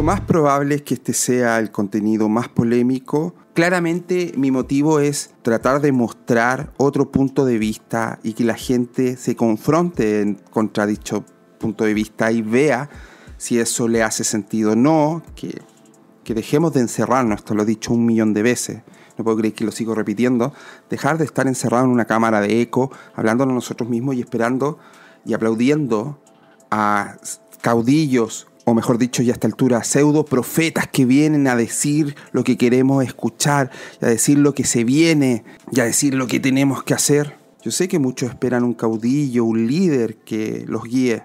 lo más probable es que este sea el contenido más polémico. Claramente mi motivo es tratar de mostrar otro punto de vista y que la gente se confronte contra dicho punto de vista y vea si eso le hace sentido o no, que, dejemos de encerrarnos, esto lo he dicho un millón de veces, no puedo creer que lo sigo repitiendo, dejar de estar encerrado en una cámara de eco, hablándonos nosotros mismos y esperando y aplaudiendo a caudillos, o mejor dicho, ya a esta altura, pseudo profetas que vienen a decir lo que queremos escuchar, a decir lo que se viene, y a decir lo que tenemos que hacer. Yo sé que muchos esperan un caudillo, un líder que los guíe,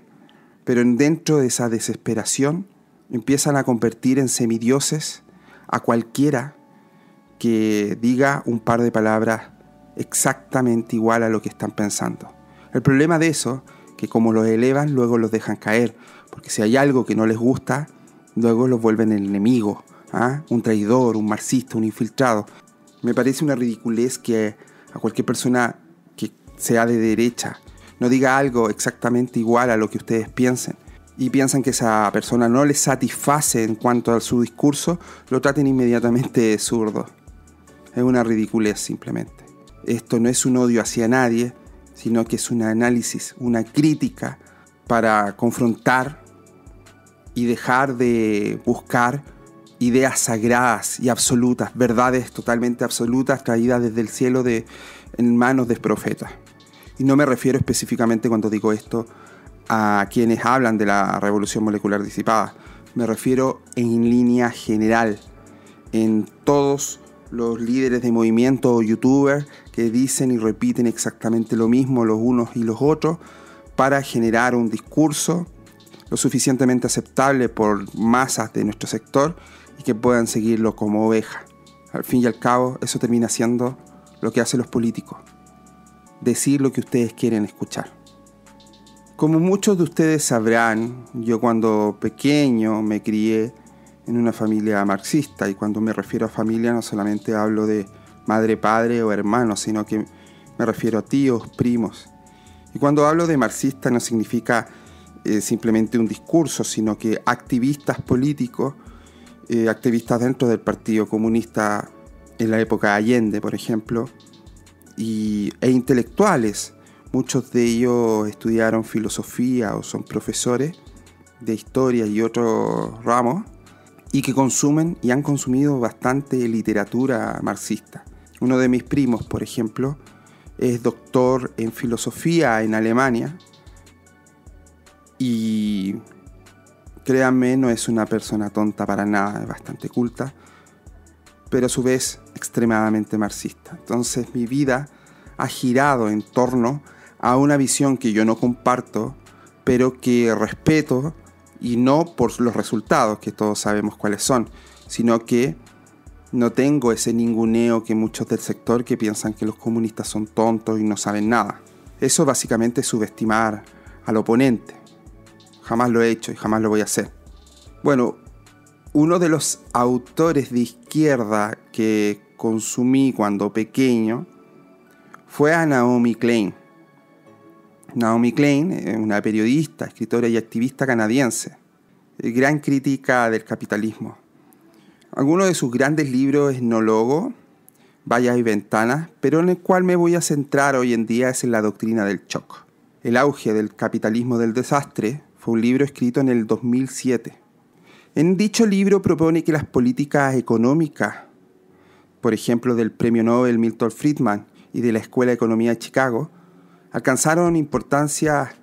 pero dentro de esa desesperación empiezan a convertir en semidioses a cualquiera que diga un par de palabras exactamente igual a lo que están pensando. El problema de eso, que como los elevan, luego los dejan caer, porque si hay algo que no les gusta, luego los vuelven el enemigo, ¿ah? un traidor, un marxista, un infiltrado. Me parece una ridiculez que a cualquier persona que sea de derecha no diga algo exactamente igual a lo que ustedes piensen y piensan que esa persona no les satisface en cuanto a su discurso, lo traten inmediatamente de zurdo. Es una ridiculez simplemente. Esto no es un odio hacia nadie, sino que es un análisis, una crítica para confrontar y dejar de buscar ideas sagradas y absolutas, verdades totalmente absolutas traídas desde el cielo de, en manos de profetas. Y no me refiero específicamente cuando digo esto a quienes hablan de la revolución molecular disipada. Me refiero en línea general, en todos los líderes de movimiento o youtubers que dicen y repiten exactamente lo mismo los unos y los otros para generar un discurso lo suficientemente aceptable por masas de nuestro sector y que puedan seguirlo como oveja. Al fin y al cabo, eso termina siendo lo que hacen los políticos decir lo que ustedes quieren escuchar. Como muchos de ustedes sabrán, yo cuando pequeño me crié en una familia marxista y cuando me refiero a familia no solamente hablo de madre, padre o hermano, sino que me refiero a tíos, primos. Y cuando hablo de marxista no significa eh, simplemente un discurso, sino que activistas políticos, eh, activistas dentro del Partido Comunista en la época de Allende, por ejemplo, e intelectuales. Muchos de ellos estudiaron filosofía o son profesores de historia y otros ramos y que consumen y han consumido bastante literatura marxista. Uno de mis primos, por ejemplo, es doctor en filosofía en Alemania y créanme, no es una persona tonta para nada, es bastante culta pero a su vez extremadamente marxista. Entonces mi vida ha girado en torno a una visión que yo no comparto, pero que respeto y no por los resultados, que todos sabemos cuáles son, sino que no tengo ese ninguneo que muchos del sector que piensan que los comunistas son tontos y no saben nada. Eso básicamente es subestimar al oponente. Jamás lo he hecho y jamás lo voy a hacer. Bueno, uno de los autores de izquierda que consumí cuando pequeño fue a Naomi Klein. Naomi Klein es una periodista, escritora y activista canadiense, gran crítica del capitalismo. Algunos de sus grandes libros es No Logo, Vallas y Ventanas, pero en el cual me voy a centrar hoy en día es en la doctrina del shock. El auge del capitalismo del desastre fue un libro escrito en el 2007 en dicho libro propone que las políticas económicas, por ejemplo del Premio Nobel Milton Friedman y de la Escuela de Economía de Chicago, alcanzaron importancia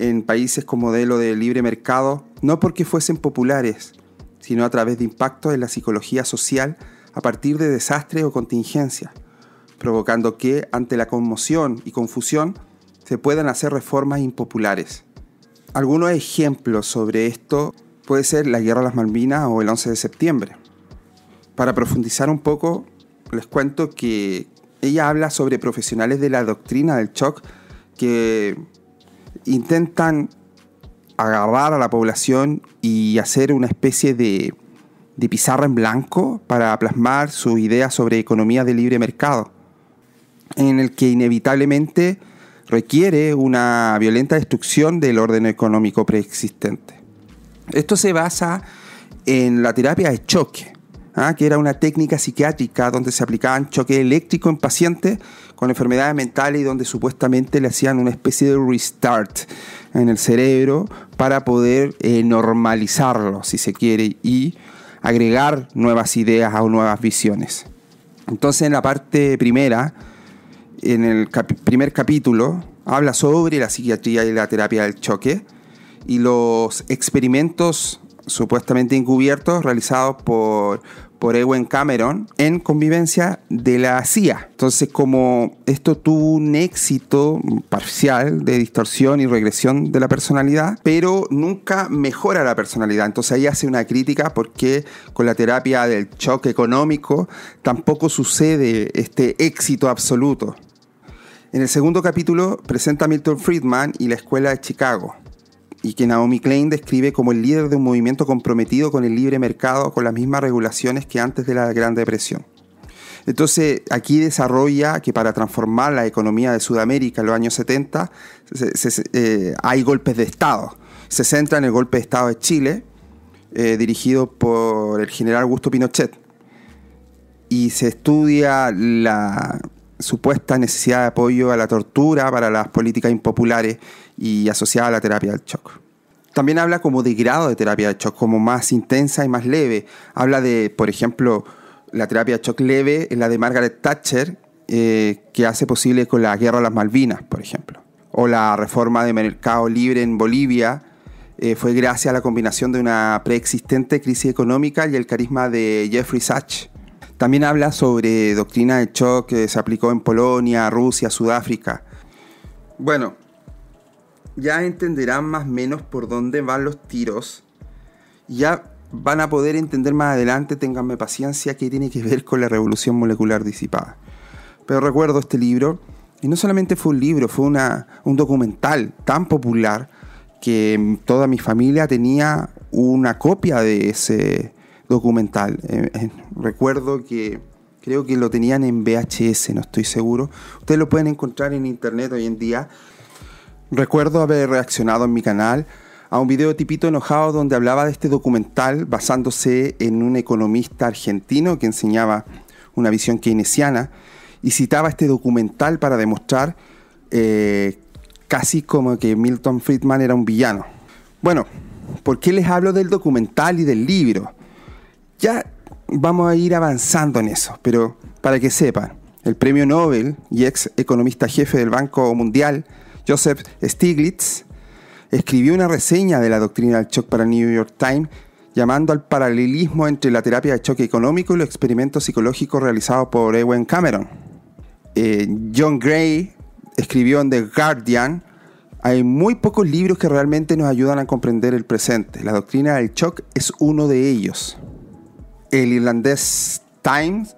en países con modelo de libre mercado no porque fuesen populares, sino a través de impactos en la psicología social a partir de desastres o contingencias, provocando que, ante la conmoción y confusión, se puedan hacer reformas impopulares. Algunos ejemplos sobre esto puede ser la Guerra de las Malvinas o el 11 de septiembre. Para profundizar un poco, les cuento que ella habla sobre profesionales de la doctrina del shock que intentan agarrar a la población y hacer una especie de, de pizarra en blanco para plasmar su idea sobre economía de libre mercado, en el que inevitablemente requiere una violenta destrucción del orden económico preexistente. Esto se basa en la terapia de choque, ¿ah? que era una técnica psiquiátrica donde se aplicaban choque eléctrico en pacientes con enfermedades mentales y donde supuestamente le hacían una especie de restart en el cerebro para poder eh, normalizarlo, si se quiere, y agregar nuevas ideas o nuevas visiones. Entonces en la parte primera, en el primer capítulo, habla sobre la psiquiatría y la terapia del choque y los experimentos supuestamente encubiertos realizados por, por Ewen Cameron en convivencia de la CIA. Entonces, como esto tuvo un éxito parcial de distorsión y regresión de la personalidad, pero nunca mejora la personalidad. Entonces ahí hace una crítica porque con la terapia del choque económico tampoco sucede este éxito absoluto. En el segundo capítulo presenta a Milton Friedman y la Escuela de Chicago y que Naomi Klein describe como el líder de un movimiento comprometido con el libre mercado, con las mismas regulaciones que antes de la Gran Depresión. Entonces, aquí desarrolla que para transformar la economía de Sudamérica en los años 70 eh, hay golpes de Estado. Se centra en el golpe de Estado de Chile, eh, dirigido por el general Augusto Pinochet. Y se estudia la supuesta necesidad de apoyo a la tortura para las políticas impopulares y asociada a la terapia del shock. También habla como de grado de terapia del shock, como más intensa y más leve. Habla de, por ejemplo, la terapia de shock leve, la de Margaret Thatcher, eh, que hace posible con la guerra a las Malvinas, por ejemplo. O la reforma de mercado libre en Bolivia, eh, fue gracias a la combinación de una preexistente crisis económica y el carisma de Jeffrey Sachs. También habla sobre doctrina de shock que se aplicó en Polonia, Rusia, Sudáfrica. Bueno, ya entenderán más o menos por dónde van los tiros. Ya van a poder entender más adelante, ténganme paciencia, qué tiene que ver con la revolución molecular disipada. Pero recuerdo este libro, y no solamente fue un libro, fue una, un documental tan popular que toda mi familia tenía una copia de ese documental. Eh, eh, recuerdo que creo que lo tenían en VHS, no estoy seguro. Ustedes lo pueden encontrar en internet hoy en día. Recuerdo haber reaccionado en mi canal a un video tipito enojado donde hablaba de este documental basándose en un economista argentino que enseñaba una visión keynesiana y citaba este documental para demostrar eh, casi como que Milton Friedman era un villano. Bueno, ¿por qué les hablo del documental y del libro? Ya vamos a ir avanzando en eso, pero para que sepan, el premio Nobel y ex economista jefe del Banco Mundial, Joseph Stiglitz escribió una reseña de la doctrina del shock para el New York Times llamando al paralelismo entre la terapia de choque económico y los experimentos psicológicos realizados por Ewen Cameron. Eh, John Gray escribió en The Guardian, hay muy pocos libros que realmente nos ayudan a comprender el presente. La doctrina del shock es uno de ellos. El irlandés Times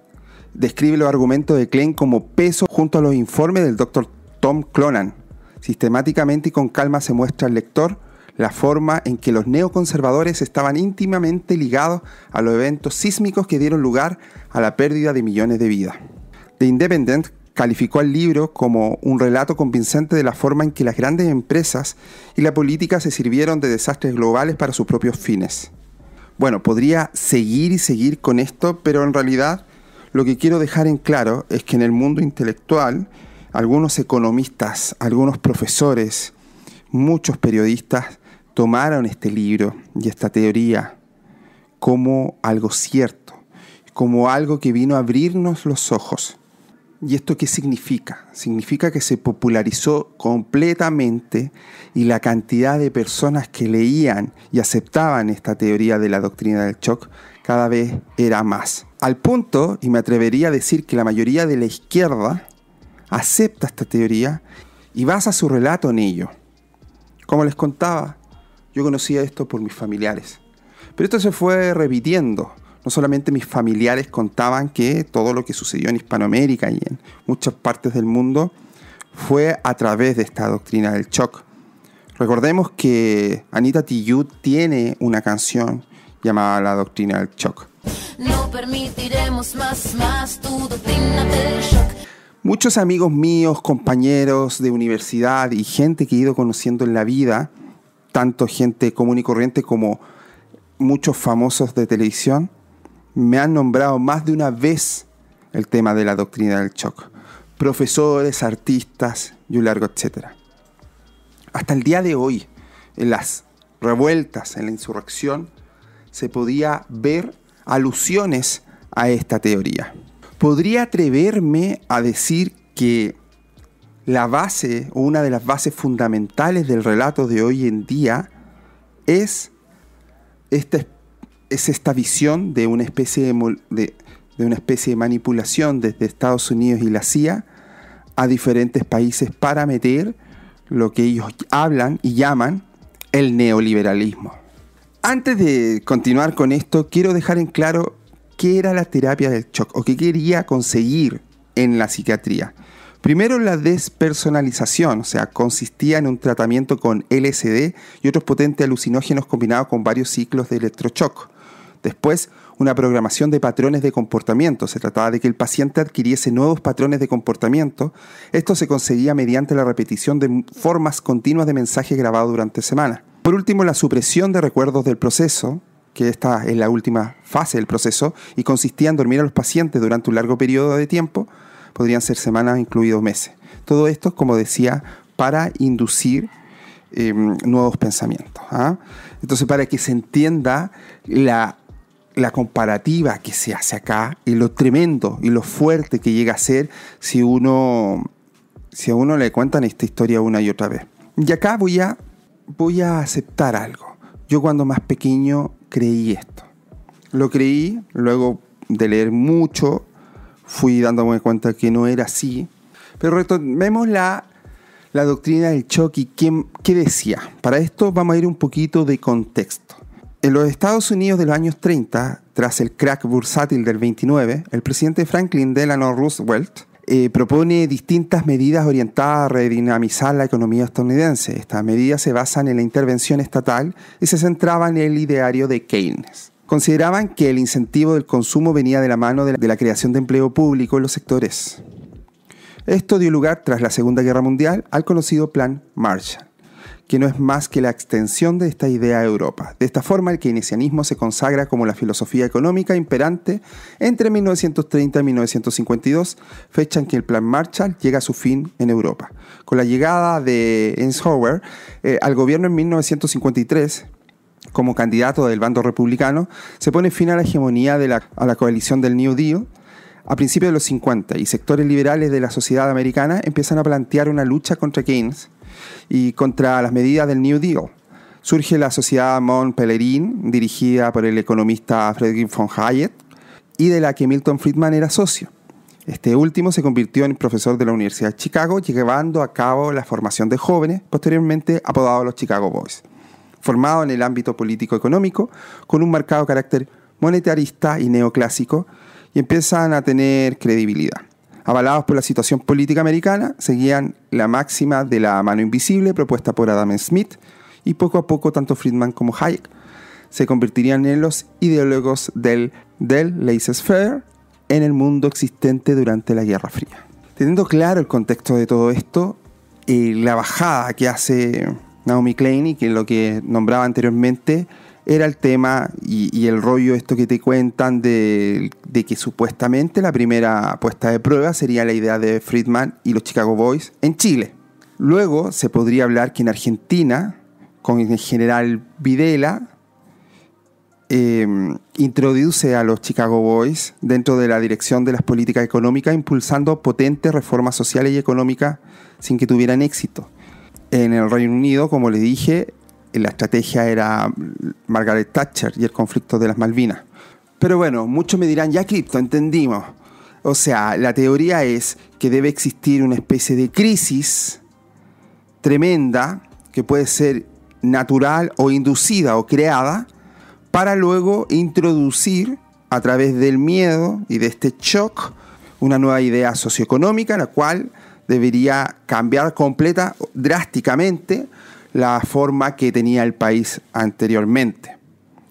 describe los argumentos de Klein como peso junto a los informes del Dr. Tom Clonan, Sistemáticamente y con calma se muestra al lector la forma en que los neoconservadores estaban íntimamente ligados a los eventos sísmicos que dieron lugar a la pérdida de millones de vidas. The Independent calificó al libro como un relato convincente de la forma en que las grandes empresas y la política se sirvieron de desastres globales para sus propios fines. Bueno, podría seguir y seguir con esto, pero en realidad lo que quiero dejar en claro es que en el mundo intelectual algunos economistas, algunos profesores, muchos periodistas tomaron este libro y esta teoría como algo cierto, como algo que vino a abrirnos los ojos. ¿Y esto qué significa? Significa que se popularizó completamente y la cantidad de personas que leían y aceptaban esta teoría de la doctrina del shock cada vez era más. Al punto, y me atrevería a decir que la mayoría de la izquierda acepta esta teoría y basa su relato en ello. Como les contaba, yo conocía esto por mis familiares. Pero esto se fue repitiendo. No solamente mis familiares contaban que todo lo que sucedió en Hispanoamérica y en muchas partes del mundo fue a través de esta doctrina del shock. Recordemos que Anita Tijoux tiene una canción llamada La Doctrina del Shock. No permitiremos más, más tu doctrina del shock. Muchos amigos míos, compañeros de universidad y gente que he ido conociendo en la vida, tanto gente común y corriente como muchos famosos de televisión me han nombrado más de una vez el tema de la doctrina del shock. Profesores, artistas y un largo etcétera. Hasta el día de hoy, en las revueltas, en la insurrección, se podía ver alusiones a esta teoría. Podría atreverme a decir que la base o una de las bases fundamentales del relato de hoy en día es esta, es esta visión de una, especie de, una especie de manipulación desde Estados Unidos y la CIA a diferentes países para meter lo que ellos hablan y llaman el neoliberalismo. Antes de continuar con esto, quiero dejar en claro qué era la terapia del shock o qué quería conseguir en la psiquiatría. Primero la despersonalización, o sea, consistía en un tratamiento con LSD y otros potentes alucinógenos combinados con varios ciclos de electroshock. Después, una programación de patrones de comportamiento. Se trataba de que el paciente adquiriese nuevos patrones de comportamiento. Esto se conseguía mediante la repetición de formas continuas de mensajes grabados durante semanas. Por último, la supresión de recuerdos del proceso, que esta es la última fase del proceso, y consistía en dormir a los pacientes durante un largo periodo de tiempo, podrían ser semanas, incluidos meses. Todo esto, como decía, para inducir em, nuevos pensamientos. ¿ah? Entonces, para que se entienda la la comparativa que se hace acá y lo tremendo y lo fuerte que llega a ser si uno si a uno le cuentan esta historia una y otra vez. Y acá voy a voy a aceptar algo. Yo cuando más pequeño creí esto. Lo creí, luego de leer mucho fui dándome cuenta que no era así. Pero retomemos la, la doctrina del choque y qué decía. Para esto vamos a ir un poquito de contexto. En los Estados Unidos de los años 30, tras el crack bursátil del 29, el presidente Franklin Delano Roosevelt eh, propone distintas medidas orientadas a redinamizar la economía estadounidense. Estas medidas se basan en la intervención estatal y se centraban en el ideario de Keynes. Consideraban que el incentivo del consumo venía de la mano de la creación de empleo público en los sectores. Esto dio lugar, tras la Segunda Guerra Mundial, al conocido Plan Marshall que no es más que la extensión de esta idea a Europa. De esta forma, el keynesianismo se consagra como la filosofía económica imperante entre 1930 y 1952, fecha en que el Plan Marshall llega a su fin en Europa. Con la llegada de Eisenhower eh, al gobierno en 1953, como candidato del bando republicano, se pone fin a la hegemonía de la, coalición del New Deal, a principios de los 50 y sectores liberales de la sociedad americana empiezan a plantear una lucha contra Keynes y contra las medidas del New Deal. Surge la Sociedad Mont Pelerin, dirigida por el economista Friedrich von Hayek, y de la que Milton Friedman era socio. Este último se convirtió en profesor de la Universidad de Chicago, llevando a cabo la formación de jóvenes, posteriormente apodados los Chicago Boys. Formado en el ámbito político-económico, con un marcado carácter monetarista y neoclásico, y empiezan a tener credibilidad avalados por la situación política americana, seguían la máxima de la mano invisible propuesta por Adam Smith y poco a poco tanto Friedman como Hayek se convertirían en los ideólogos del, del laissez-faire en el mundo existente durante la Guerra Fría. Teniendo claro el contexto de todo esto, y la bajada que hace Naomi Klein y que lo que nombraba anteriormente era el tema y, el rollo esto que te cuentan de, que supuestamente la primera puesta de prueba sería la idea de Friedman y los Chicago Boys en Chile. Luego se podría hablar que en Argentina, con el general Videla, em, introduce a los Chicago Boys dentro de la dirección de las políticas económicas, impulsando potentes reformas sociales y económicas sin que tuvieran éxito. En el Reino Unido, como les dije, la estrategia era Margaret Thatcher y el conflicto de las Malvinas. Pero bueno, muchos me dirán, ya cripto, entendimos. O sea, la teoría es que debe existir una especie de crisis tremenda que puede ser natural o inducida o creada para luego introducir a través del miedo y de este shock una nueva idea socioeconómica, la cual debería cambiar completa, drásticamente, la forma que tenía el país anteriormente.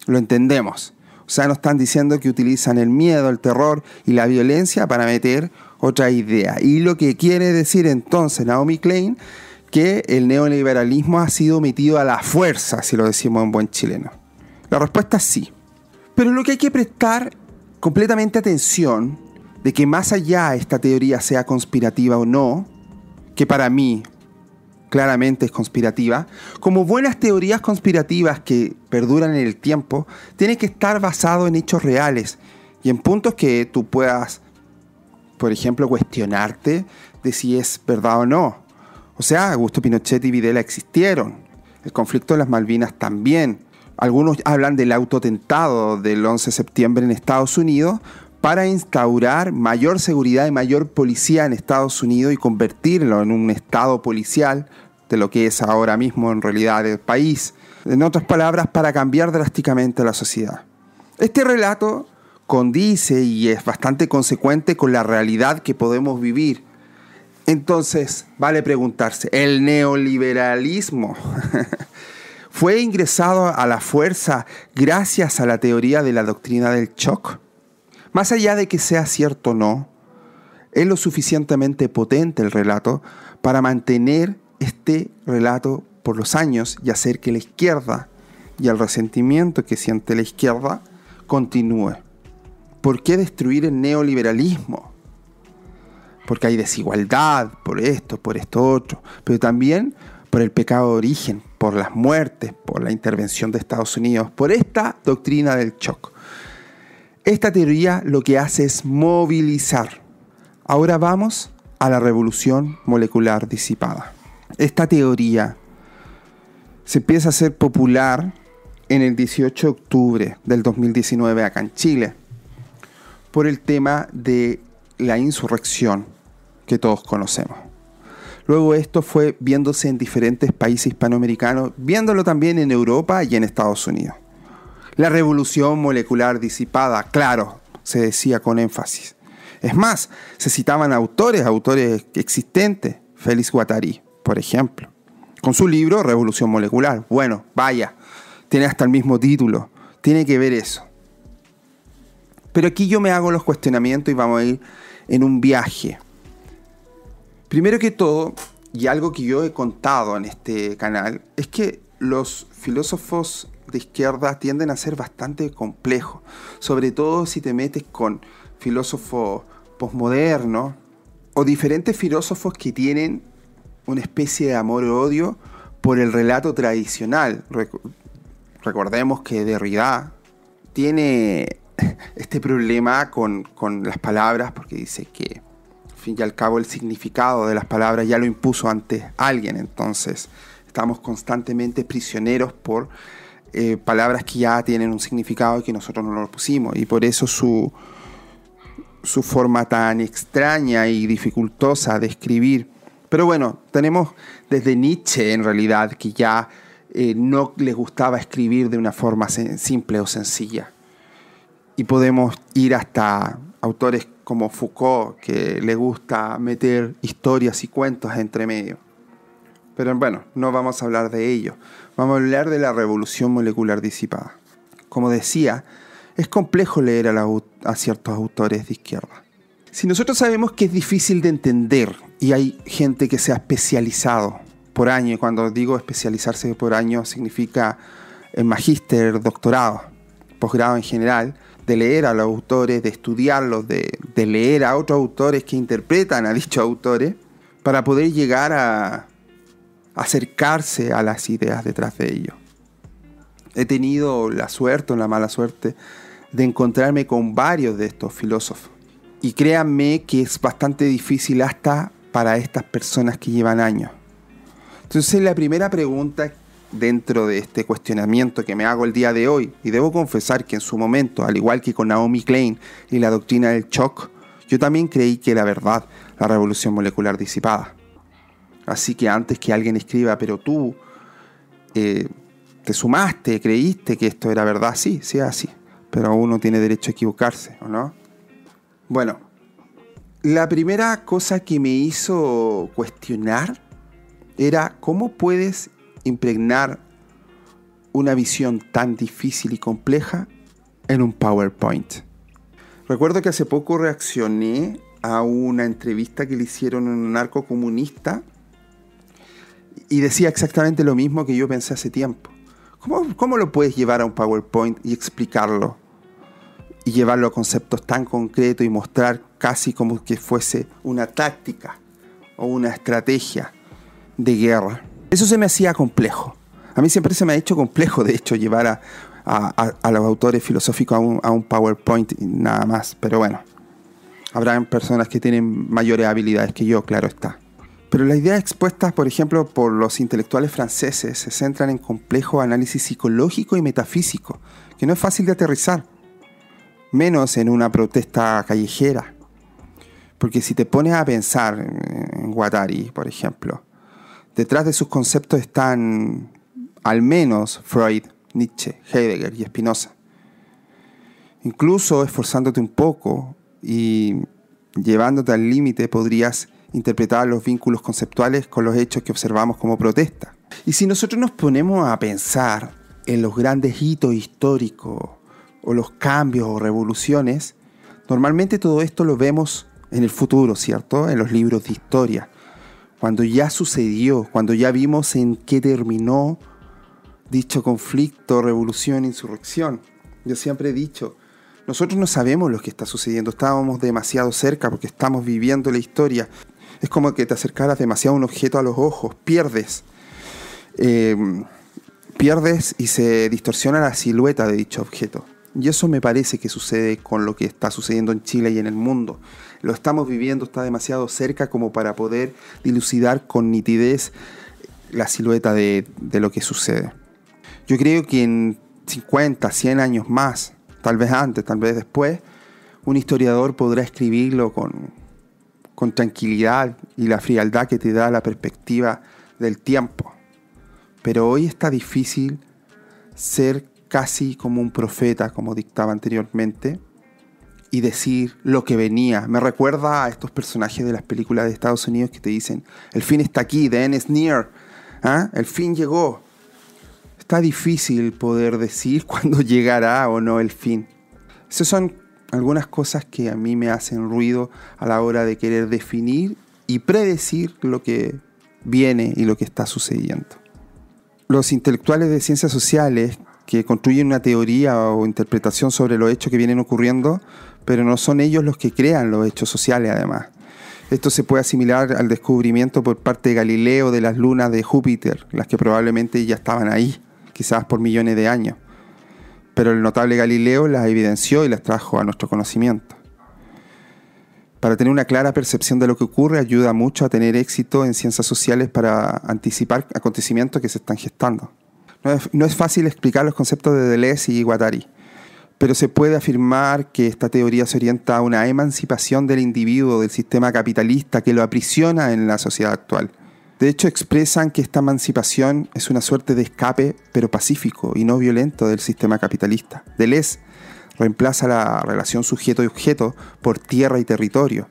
Lo entendemos. O sea, nos están diciendo que utilizan el miedo, el terror y la violencia para meter otra idea. Y lo que quiere decir entonces Naomi Klein, que el neoliberalismo ha sido metido a la fuerza, si lo decimos en buen chileno. La respuesta es sí. Pero lo que hay que prestar completamente atención de que más allá esta teoría sea conspirativa o no, que para mí claramente es conspirativa, como buenas teorías conspirativas que perduran en el tiempo, tiene que estar basado en hechos reales y en puntos que tú puedas, por ejemplo, cuestionarte de si es verdad o no. O sea, Augusto Pinochet y Videla existieron. El conflicto de las Malvinas también. Algunos hablan del autotentado del 11 de septiembre en Estados Unidos para instaurar mayor seguridad y mayor policía en Estados Unidos y convertirlo en un estado policial de lo que es ahora mismo en realidad el país. En otras palabras, para cambiar drásticamente la sociedad. Este relato condice y es bastante consecuente con la realidad que podemos vivir. Entonces, vale preguntarse, ¿el neoliberalismo fue ingresado a la fuerza gracias a la teoría de la doctrina del shock? Más allá de que sea cierto o no, es lo suficientemente potente el relato para mantener este relato por los años y hacer que la izquierda y el resentimiento que siente la izquierda continúe. ¿Por qué destruir el neoliberalismo? Porque hay desigualdad, por esto, por esto otro, pero también por el pecado de origen, por las muertes, por la intervención de Estados Unidos, por esta doctrina del shock. Esta teoría lo que hace es movilizar. Ahora vamos a la revolución molecular disipada. Esta teoría se empieza a hacer popular en el 18 de octubre del 2019 acá en Chile por el tema de la insurrección que todos conocemos. Luego esto fue viéndose en diferentes países hispanoamericanos, viéndolo también en Europa y en Estados Unidos. La revolución molecular disipada, claro, se decía con énfasis. Es más, se citaban autores, autores existentes, Félix Guattari, por ejemplo, con su libro Revolución Molecular. Bueno, vaya, tiene hasta el mismo título, tiene que ver eso. Pero aquí yo me hago los cuestionamientos y vamos a ir en un viaje. Primero que todo, y algo que yo he contado en este canal, es que los filósofos de izquierda tienden a ser bastante complejos, sobre todo si te metes con filósofos posmodernos o diferentes filósofos que tienen una especie de amor-odio por el relato tradicional. Recordemos que Derrida tiene este problema con, las palabras, porque dice que, fin y al cabo, el significado de las palabras ya lo impuso antes alguien, entonces estamos constantemente prisioneros por eh, palabras que ya tienen un significado y que nosotros no lo pusimos, y por eso su, su forma tan extraña y dificultosa de escribir. Pero bueno, tenemos desde Nietzsche en realidad que ya eh, no le gustaba escribir de una forma simple o sencilla y podemos ir hasta autores como Foucault, que le gusta meter historias y cuentos entre medio. Pero bueno, no vamos a hablar de ello. Vamos a hablar de la revolución molecular disipada. Como decía, es complejo leer a, ciertos autores de izquierda. Si nosotros sabemos que es difícil de entender y hay gente que se ha especializado por año, y cuando digo especializarse por año significa en magíster, doctorado, posgrado en general, de leer a los autores, de estudiarlos, de, leer a otros autores que interpretan a dichos autores, para poder llegar a acercarse a las ideas detrás de ellos. He tenido la suerte o la mala suerte de encontrarme con varios de estos filósofos. Y créanme que es bastante difícil hasta para estas personas que llevan años. Entonces la primera pregunta dentro de este cuestionamiento que me hago el día de hoy, y debo confesar que en su momento, al igual que con Naomi Klein y la doctrina del shock, yo también creí que era verdad la revolución molecular disipada. Así que antes que alguien escriba, pero tú eh, te sumaste, creíste que esto era verdad, sí, sí, así. Pero uno tiene derecho a equivocarse, ¿o no? Bueno, la primera cosa que me hizo cuestionar era cómo puedes impregnar una visión tan difícil y compleja en un PowerPoint. Recuerdo que hace poco reaccioné a una entrevista que le hicieron a un narco comunista y decía exactamente lo mismo que yo pensé hace tiempo. ¿Cómo, ¿Cómo lo puedes llevar a un PowerPoint y explicarlo? Y llevarlo a conceptos tan concretos y mostrar casi como que fuese una táctica o una estrategia de guerra. Eso se me hacía complejo. A mí siempre se me ha hecho complejo, de hecho, llevar a, a, los autores filosóficos a un, a un, PowerPoint y nada más. Pero bueno, habrán personas que tienen mayores habilidades que yo, claro está. Pero las ideas expuestas, por ejemplo, por los intelectuales franceses se centran en complejo análisis psicológico y metafísico, que no es fácil de aterrizar, menos en una protesta callejera. Porque si te pones a pensar en Guattari, por ejemplo, detrás de sus conceptos están al menos Freud, Nietzsche, Heidegger y Spinoza. Incluso esforzándote un poco y llevándote al límite podrías interpretar los vínculos conceptuales con los hechos que observamos como protesta. Y si nosotros nos ponemos a pensar en los grandes hitos históricos o los cambios o revoluciones, normalmente todo esto lo vemos en el futuro, ¿cierto? En los libros de historia. Cuando ya sucedió, cuando ya vimos en qué terminó dicho conflicto, revolución, insurrección. Yo siempre he dicho, nosotros no sabemos lo que está sucediendo, estábamos demasiado cerca porque estamos viviendo la historia. Es como que te acercaras demasiado a un objeto a los ojos, pierdes. Em, pierdes y se distorsiona la silueta de dicho objeto. Y eso me parece que sucede con lo que está sucediendo en Chile y en el mundo. Lo estamos viviendo, está demasiado cerca como para poder dilucidar con nitidez la silueta de, de lo que sucede. Yo creo que en 50, 100 años más, tal vez antes, tal vez después, un historiador podrá escribirlo con, con tranquilidad y la frialdad que te da la perspectiva del tiempo. Pero hoy está difícil ser casi como un profeta, como dictaba anteriormente, y decir lo que venía. Me recuerda a estos personajes de las películas de Estados Unidos que te dicen, el fin está aquí, the end is near, ¿ah? el fin llegó. Está difícil poder decir cuándo llegará o no el fin. Esas son algunas cosas que a mí me hacen ruido a la hora de querer definir y predecir lo que viene y lo que está sucediendo. Los intelectuales de ciencias sociales que construyen una teoría o interpretación sobre los hechos que vienen ocurriendo, pero no son ellos los que crean los hechos sociales además. Esto se puede asimilar al descubrimiento por parte de Galileo de las lunas de Júpiter, las que probablemente ya estaban ahí, quizás por millones de años pero el notable Galileo las evidenció y las trajo a nuestro conocimiento. Para tener una clara percepción de lo que ocurre ayuda mucho a tener éxito en ciencias sociales para anticipar acontecimientos que se están gestando. No es, fácil explicar los conceptos de Deleuze y Guattari, pero se puede afirmar que esta teoría se orienta a una emancipación del individuo del sistema capitalista que lo aprisiona en la sociedad actual de hecho, expresan que esta emancipación es una suerte de escape, pero pacífico y no violento del sistema capitalista. Deleuze reemplaza la relación sujeto y objeto por tierra y territorio.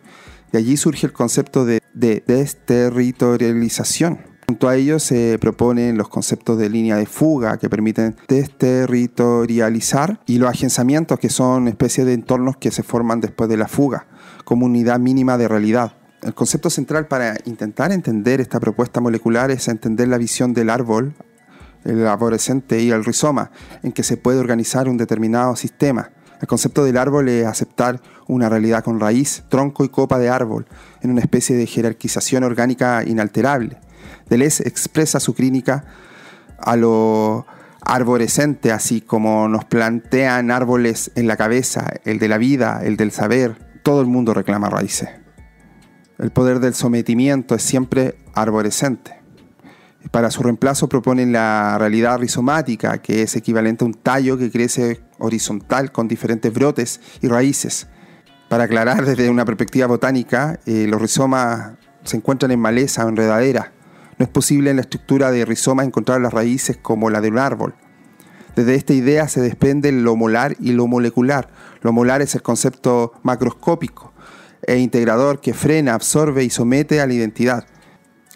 De allí surge el concepto de, de desterritorialización. Junto a ello se proponen los conceptos de línea de fuga que permiten desterritorializar y los agenciamientos que son especies de entornos que se forman después de la fuga, como unidad mínima de realidad el concepto central para intentar entender esta propuesta molecular es entender la visión del árbol, el arborescente y el rizoma, en que se puede organizar un determinado sistema. El concepto del árbol es aceptar una realidad con raíz, tronco y copa de árbol, en una especie de jerarquización orgánica inalterable. Deleuze expresa su clínica a lo arborescente, así como nos plantean árboles en la cabeza, el de la vida, el del saber. Todo el mundo reclama raíces. El poder del sometimiento es siempre arborescente. Para su reemplazo proponen la realidad rizomática, que es equivalente a un tallo que crece horizontal con diferentes brotes y raíces. Para aclarar desde una perspectiva botánica, eh, los rizomas se encuentran en maleza o enredadera. No es posible en la estructura de rizoma encontrar las raíces como la de un árbol. Desde esta idea se desprende lo molar y lo molecular. Lo molar es el concepto macroscópico, e integrador que frena, absorbe y somete a la identidad.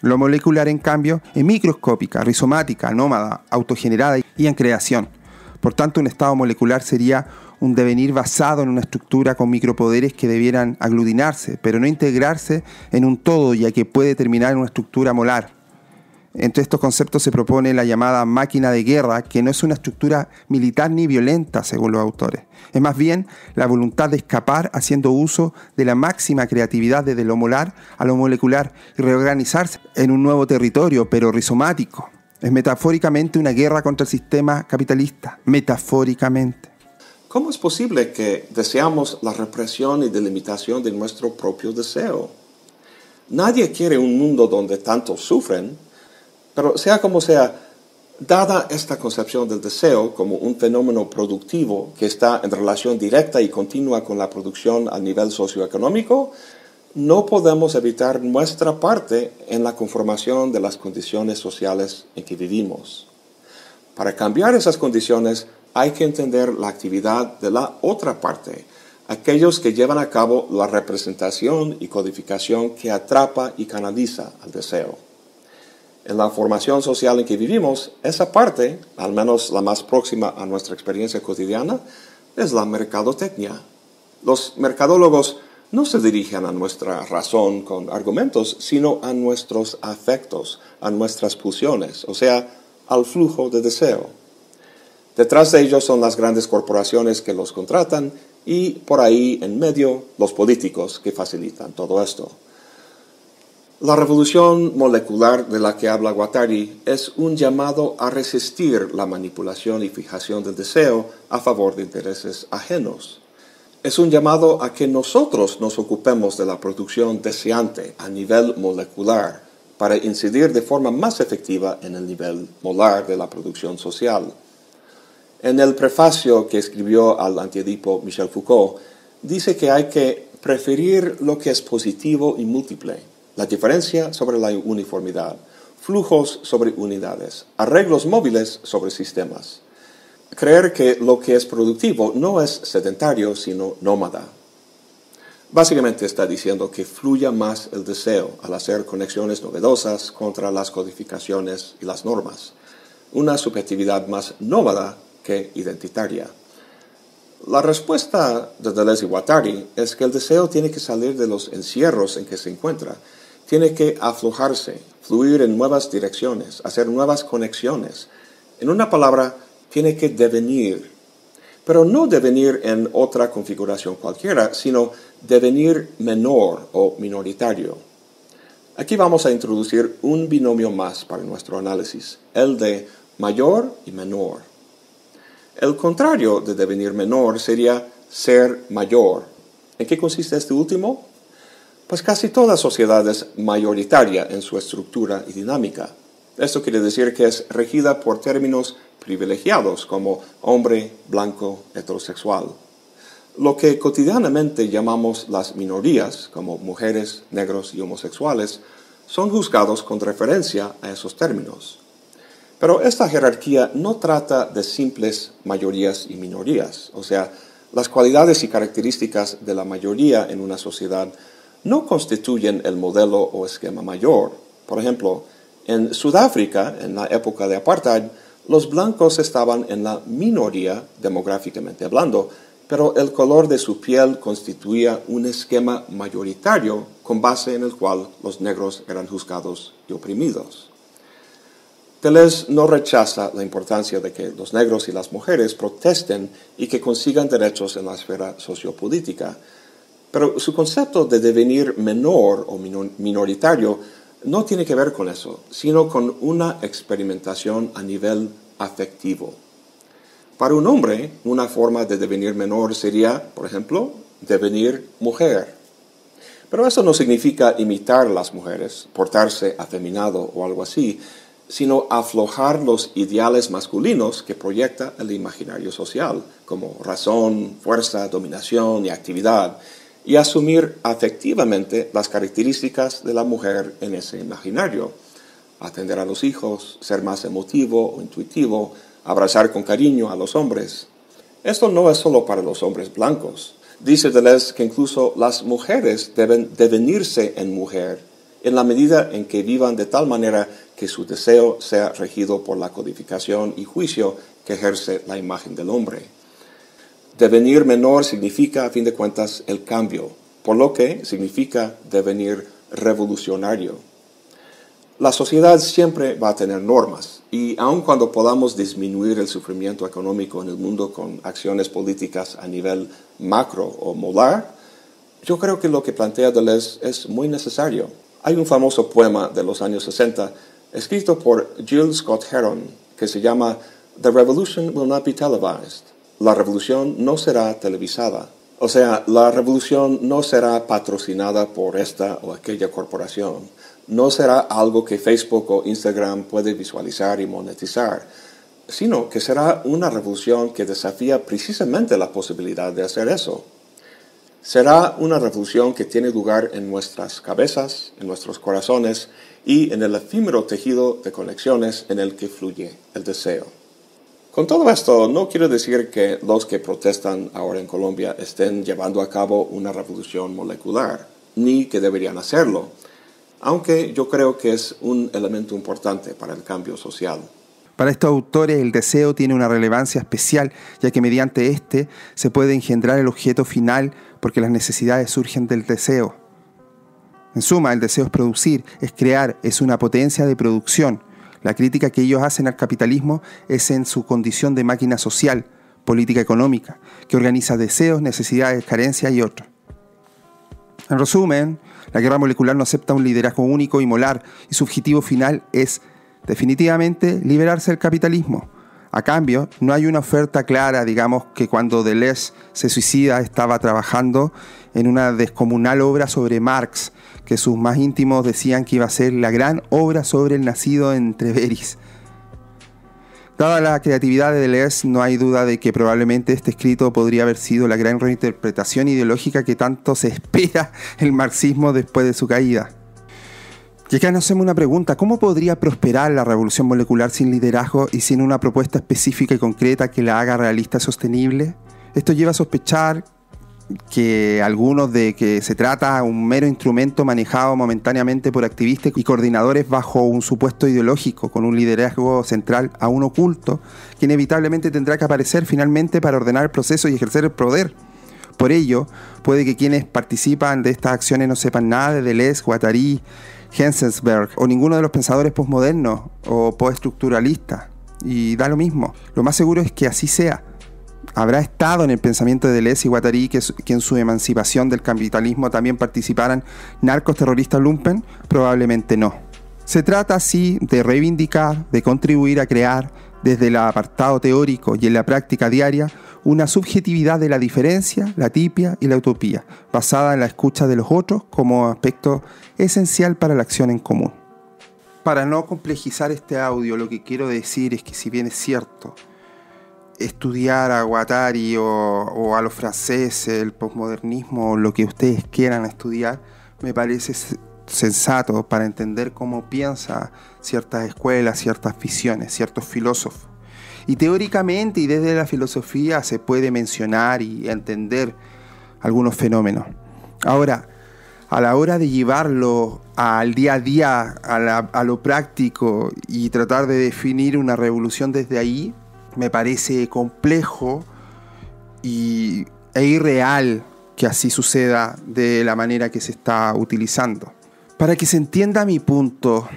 Lo molecular, en cambio, es microscópica, rizomática, nómada, autogenerada y en creación. Por tanto, un estado molecular sería un devenir basado en una estructura con micropoderes que debieran aglutinarse, pero no integrarse en un todo, ya que puede terminar en una estructura molar. Entre estos conceptos se propone la llamada máquina de guerra, que no es una estructura militar ni violenta, según los autores. Es más bien la voluntad de escapar haciendo uso de la máxima creatividad desde lo molar a lo molecular y reorganizarse en un nuevo territorio, pero rizomático. Es metafóricamente una guerra contra el sistema capitalista, metafóricamente. ¿Cómo es posible que deseamos la represión y delimitación de nuestro propio deseo? Nadie quiere un mundo donde tantos sufren, pero sea como sea, dada esta concepción del deseo como un fenómeno productivo que está en relación directa y continua con la producción a nivel socioeconómico, no podemos evitar nuestra parte en la conformación de las condiciones sociales en que vivimos. Para cambiar esas condiciones hay que entender la actividad de la otra parte, aquellos que llevan a cabo la representación y codificación que atrapa y canaliza al deseo en la formación social en que vivimos, esa parte, al menos la más próxima a nuestra experiencia cotidiana, es la mercadotecnia. Los mercadólogos no se dirigen a nuestra razón con argumentos, sino a nuestros afectos, a nuestras pulsiones, o sea, al flujo de deseo. Detrás de ellos son las grandes corporaciones que los contratan y por ahí en medio los políticos que facilitan todo esto. La revolución molecular de la que habla Guattari es un llamado a resistir la manipulación y fijación del deseo a favor de intereses ajenos. Es un llamado a que nosotros nos ocupemos de la producción deseante a nivel molecular para incidir de forma más efectiva en el nivel molar de la producción social. En el prefacio que escribió al antiedipo Michel Foucault, dice que hay que preferir lo que es positivo y múltiple la diferencia sobre la uniformidad, flujos sobre unidades, arreglos móviles sobre sistemas. Creer que lo que es productivo no es sedentario, sino nómada. Básicamente está diciendo que fluya más el deseo al hacer conexiones novedosas contra las codificaciones y las normas. Una subjetividad más nómada que identitaria. La respuesta de Deleuze y Guattari es que el deseo tiene que salir de los encierros en que se encuentra tiene que aflojarse, fluir en nuevas direcciones, hacer nuevas conexiones. En una palabra, tiene que devenir, pero no devenir en otra configuración cualquiera, sino devenir menor o minoritario. Aquí vamos a introducir un binomio más para nuestro análisis, el de mayor y menor. El contrario de devenir menor sería ser mayor. ¿En qué consiste este último? Pues casi toda sociedad es mayoritaria en su estructura y dinámica. Esto quiere decir que es regida por términos privilegiados como hombre, blanco, heterosexual. Lo que cotidianamente llamamos las minorías, como mujeres, negros y homosexuales, son juzgados con referencia a esos términos. Pero esta jerarquía no trata de simples mayorías y minorías, o sea, las cualidades y características de la mayoría en una sociedad no constituyen el modelo o esquema mayor. Por ejemplo, en Sudáfrica, en la época de apartheid, los blancos estaban en la minoría demográficamente hablando, pero el color de su piel constituía un esquema mayoritario con base en el cual los negros eran juzgados y oprimidos. Deleuze no rechaza la importancia de que los negros y las mujeres protesten y que consigan derechos en la esfera sociopolítica, pero su concepto de devenir menor o minoritario no tiene que ver con eso, sino con una experimentación a nivel afectivo. Para un hombre, una forma de devenir menor sería, por ejemplo, devenir mujer. Pero eso no significa imitar a las mujeres, portarse afeminado o algo así, sino aflojar los ideales masculinos que proyecta el imaginario social, como razón, fuerza, dominación y actividad, y asumir afectivamente las características de la mujer en ese imaginario. Atender a los hijos, ser más emotivo o intuitivo, abrazar con cariño a los hombres. Esto no es solo para los hombres blancos. Dice Deleuze que incluso las mujeres deben devenirse en mujer en la medida en que vivan de tal manera que su deseo sea regido por la codificación y juicio que ejerce la imagen del hombre. Devenir menor significa, a fin de cuentas, el cambio, por lo que significa devenir revolucionario. La sociedad siempre va a tener normas y aun cuando podamos disminuir el sufrimiento económico en el mundo con acciones políticas a nivel macro o molar, yo creo que lo que plantea Deleuze es muy necesario. Hay un famoso poema de los años 60 escrito por Jill Scott Heron que se llama The Revolution Will Not Be Televised. La revolución no será televisada. O sea, la revolución no será patrocinada por esta o aquella corporación. No será algo que Facebook o Instagram puede visualizar y monetizar, sino que será una revolución que desafía precisamente la posibilidad de hacer eso. Será una revolución que tiene lugar en nuestras cabezas, en nuestros corazones y en el efímero tejido de conexiones en el que fluye el deseo. Con todo esto, no quiero decir que los que protestan ahora en Colombia estén llevando a cabo una revolución molecular, ni que deberían hacerlo, aunque yo creo que es un elemento importante para el cambio social. Para estos autores el deseo tiene una relevancia especial, ya que mediante este se puede engendrar el objeto final porque las necesidades surgen del deseo. En suma, el deseo es producir, es crear, es una potencia de producción. La crítica que ellos hacen al capitalismo es en su condición de máquina social, política económica, que organiza deseos, necesidades, carencias y otros. En resumen, la guerra molecular no acepta un liderazgo único y molar y su objetivo final es definitivamente liberarse del capitalismo. A cambio, no hay una oferta clara, digamos que cuando Deleuze se suicida estaba trabajando en una descomunal obra sobre Marx, que sus más íntimos decían que iba a ser la gran obra sobre el nacido en Treveris. Dada la creatividad de Deleuze, no hay duda de que probablemente este escrito podría haber sido la gran reinterpretación ideológica que tanto se espera el marxismo después de su caída. Y acá nos hacemos una pregunta, ¿cómo podría prosperar la revolución molecular sin liderazgo y sin una propuesta específica y concreta que la haga realista y sostenible? Esto lleva a sospechar que algunos de que se trata un mero instrumento manejado momentáneamente por activistas y coordinadores bajo un supuesto ideológico, con un liderazgo central aún oculto, que inevitablemente tendrá que aparecer finalmente para ordenar el proceso y ejercer el poder. Por ello, puede que quienes participan de estas acciones no sepan nada de Deleuze, Guattari, Hensensberg o ninguno de los pensadores postmodernos o postestructuralistas. Y da lo mismo. Lo más seguro es que así sea ¿Habrá estado en el pensamiento de Deleuze y Guattari que, en su emancipación del capitalismo también participaran narcos terroristas lumpen? Probablemente no. Se trata así de reivindicar, de contribuir a crear, desde el apartado teórico y en la práctica diaria, una subjetividad de la diferencia, la tipia y la utopía, basada en la escucha de los otros como aspecto esencial para la acción en común. Para no complejizar este audio, lo que quiero decir es que si bien es cierto, estudiar a Guattari o, a los franceses, el posmodernismo, o lo que ustedes quieran estudiar, me parece sensato para entender cómo piensa ciertas escuelas, ciertas visiones, ciertos filósofos. Y teóricamente y desde la filosofía se puede mencionar y entender algunos fenómenos. Ahora, a la hora de llevarlo al día a día, a lo práctico y tratar de definir una revolución desde ahí, me parece complejo y, e irreal que así suceda de la manera que se está utilizando. Para que se entienda mi punto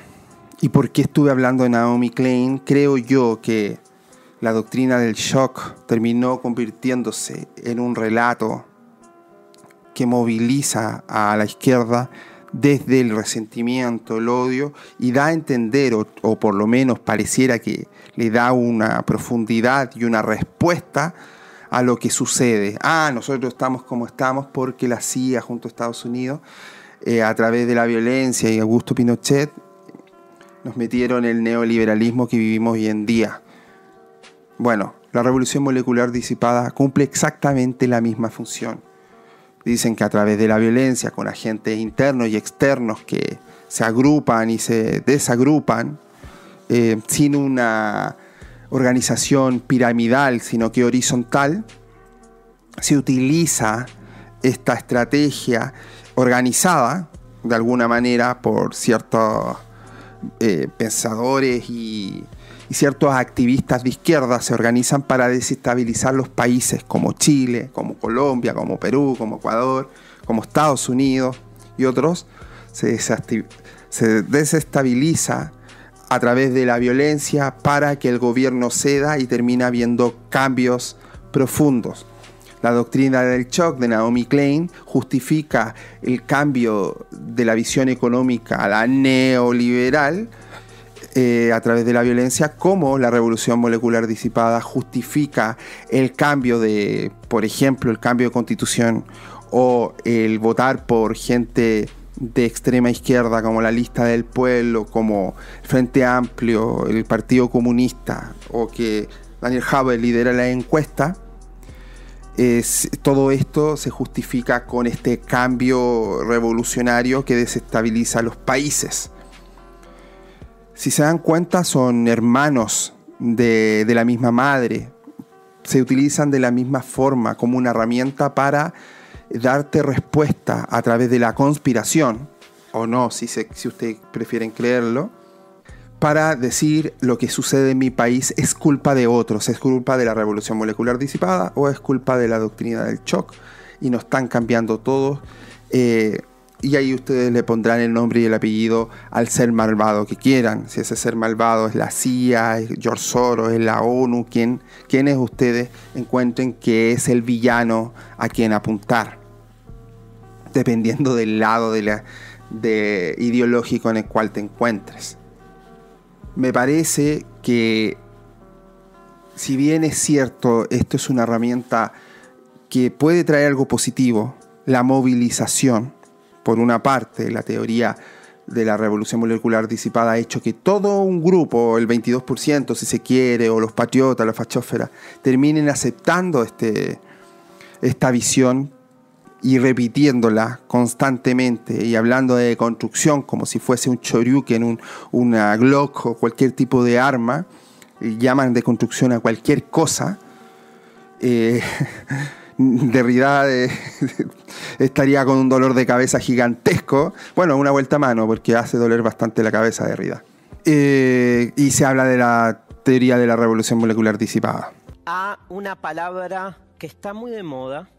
y por qué estuve hablando de Naomi Klein, creo yo que la doctrina del shock terminó convirtiéndose en un relato que moviliza a la izquierda desde el resentimiento, el odio, y da a entender, o, por lo menos pareciera que le da una profundidad y una respuesta a lo que sucede. Ah, nosotros estamos como estamos porque la CIA junto a Estados Unidos, eh, a través de la violencia y Augusto Pinochet, nos metieron el neoliberalismo que vivimos hoy en día. Bueno, la revolución molecular disipada cumple exactamente la misma función. Dicen que a través de la violencia, con agentes internos y externos que se agrupan y se desagrupan, eh, sin una organización piramidal, sino que horizontal, se utiliza esta estrategia organizada de alguna manera por ciertos eh, pensadores y ciertos activistas de izquierda se organizan para desestabilizar los países como Chile, como Colombia, como Perú, como Ecuador, como Estados Unidos y otros, se se desestabiliza a través de la violencia para que el gobierno ceda y termina habiendo cambios profundos. La doctrina del shock de Naomi Klein justifica el cambio de la visión económica a la neoliberal eh, a través de la violencia, como la revolución molecular disipada justifica el cambio de, por ejemplo, el cambio de constitución o el votar por gente de extrema izquierda como la lista del pueblo, como el Frente Amplio, el Partido Comunista o que Daniel Haber lidera la encuesta, todo esto se justifica con este cambio revolucionario que desestabiliza a los países. Si se dan cuenta, son hermanos de, de la misma madre, se utilizan de la misma forma como una herramienta para darte respuesta a través de la conspiración, o no, si, si ustedes prefieren creerlo, para decir lo que sucede en mi país es culpa de otros, es culpa de la revolución molecular disipada o es culpa de la doctrina del shock y nos están cambiando todos. Eh, y ahí ustedes le pondrán el nombre y el apellido al ser malvado que quieran. Si ese ser malvado es la CIA, es George Soros, es la ONU, quien, quienes ustedes encuentren que es el villano a quien apuntar. Dependiendo del lado de la, de ideológico en el cual te encuentres. Me parece que si bien es cierto, esto es una herramienta que puede traer algo positivo, la movilización, por una parte, la teoría de la revolución molecular disipada ha hecho que todo un grupo, el 22% si se quiere, o los patriotas, la fachósfera, terminen aceptando este, esta visión y repitiéndola constantemente y hablando de construcción como si fuese un choryuken, un, una Glock o cualquier tipo de arma, y llaman de construcción a cualquier cosa, eh, Derrida estaría con un dolor de cabeza gigantesco. Bueno, una vuelta a mano, porque hace doler bastante la cabeza de Derrida. Eh, y se habla de la teoría de la revolución molecular disipada. A una palabra que está muy de moda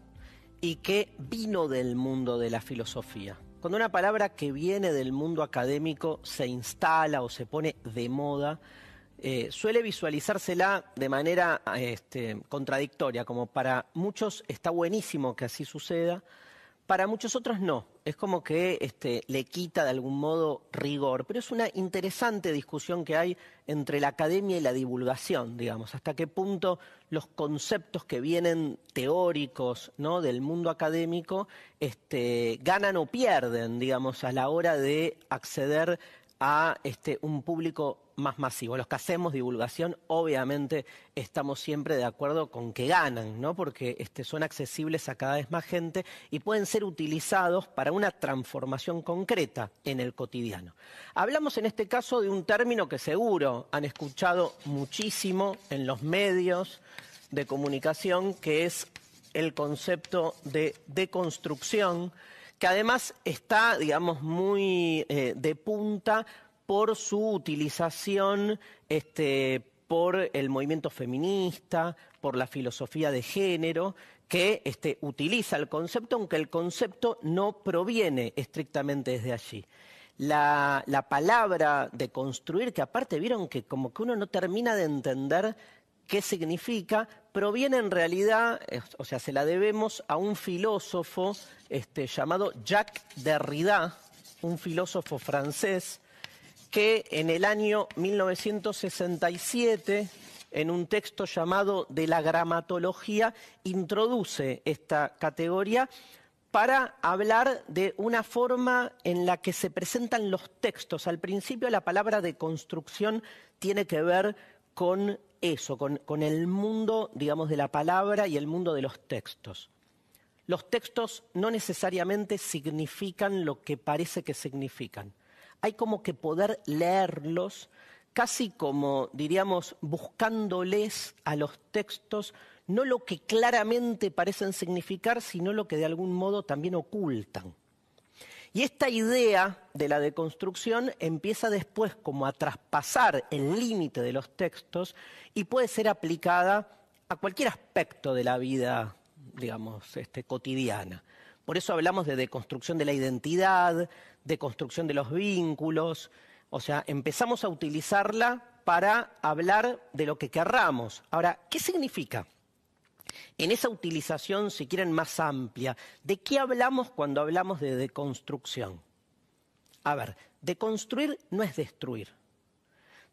y que vino del mundo de la filosofía. Cuando una palabra que viene del mundo académico se instala o se pone de moda, eh, suele visualizársela de manera este, contradictoria, como para muchos está buenísimo que así suceda, para muchos otros no. Es como que este, le quita de algún modo rigor. Pero es una interesante discusión que hay entre la academia y la divulgación, digamos. Hasta qué punto los conceptos que vienen teóricos ¿no? del mundo académico este, ganan o pierden, digamos, a la hora de acceder a este, un público más masivo. Los que hacemos divulgación, obviamente, estamos siempre de acuerdo con que ganan, ¿no? Porque este, son accesibles a cada vez más gente y pueden ser utilizados para una transformación concreta en el cotidiano. Hablamos en este caso de un término que seguro han escuchado muchísimo en los medios de comunicación, que es el concepto de deconstrucción, que además está, digamos, muy eh, de punta por su utilización este, por el movimiento feminista, por la filosofía de género, que este, utiliza el concepto, aunque el concepto no proviene estrictamente desde allí. La, la, palabra de construir, que aparte vieron que como que uno no termina de entender qué significa, proviene en realidad, o sea, se la debemos a un filósofo este, llamado Jacques Derrida, un filósofo francés, que en el año 1967, en un texto llamado De la gramatología, introduce esta categoría para hablar de una forma en la que se presentan los textos. Al principio la palabra de construcción tiene que ver con eso, con, con, el mundo, digamos, de la palabra y el mundo de los textos. Los textos no necesariamente significan lo que parece que significan hay como que poder leerlos casi como, diríamos, buscándoles a los textos no lo que claramente parecen significar, sino lo que de algún modo también ocultan. Y esta idea de la deconstrucción empieza después como a traspasar el límite de los textos y puede ser aplicada a cualquier aspecto de la vida, digamos, este, cotidiana. Por eso hablamos de deconstrucción de la identidad, de construcción de los vínculos, o sea, empezamos a utilizarla para hablar de lo que querramos. Ahora, ¿qué significa? En esa utilización, si quieren, más amplia, ¿de qué hablamos cuando hablamos de deconstrucción? A ver, deconstruir no es destruir.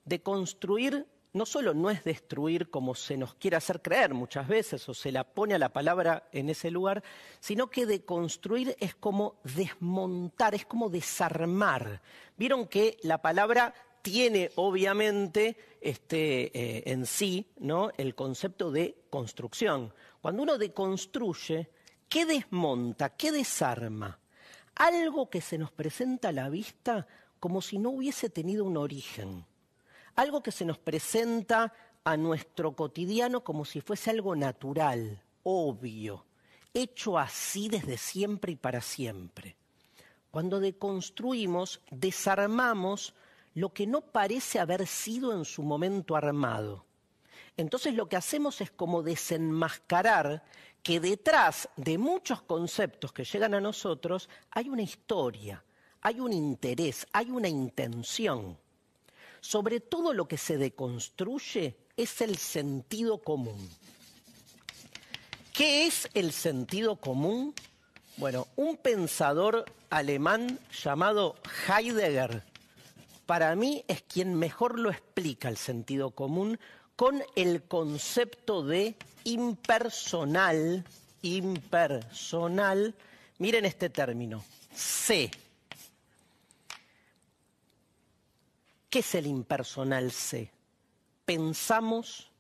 Deconstruir no solo no es destruir como se nos quiere hacer creer muchas veces, o se la pone a la palabra en ese lugar, sino que deconstruir es como desmontar, es como desarmar. Vieron que la palabra tiene obviamente este, eh, en sí ¿no? el concepto de construcción. Cuando uno deconstruye, ¿qué desmonta? ¿Qué desarma? Algo que se nos presenta a la vista como si no hubiese tenido un origen algo que se nos presenta a nuestro cotidiano como si fuese algo natural, obvio, hecho así desde siempre y para siempre. Cuando deconstruimos, desarmamos lo que no parece haber sido en su momento armado. Entonces lo que hacemos es como desenmascarar que detrás de muchos conceptos que llegan a nosotros hay una historia, hay un interés, hay una intención sobre todo lo que se deconstruye es el sentido común. ¿Qué es el sentido común? Bueno, un pensador alemán llamado Heidegger, para mí es quien mejor lo explica el sentido común con el concepto de impersonal, impersonal, miren este término, C, ¿Qué es el impersonal C? Pensamos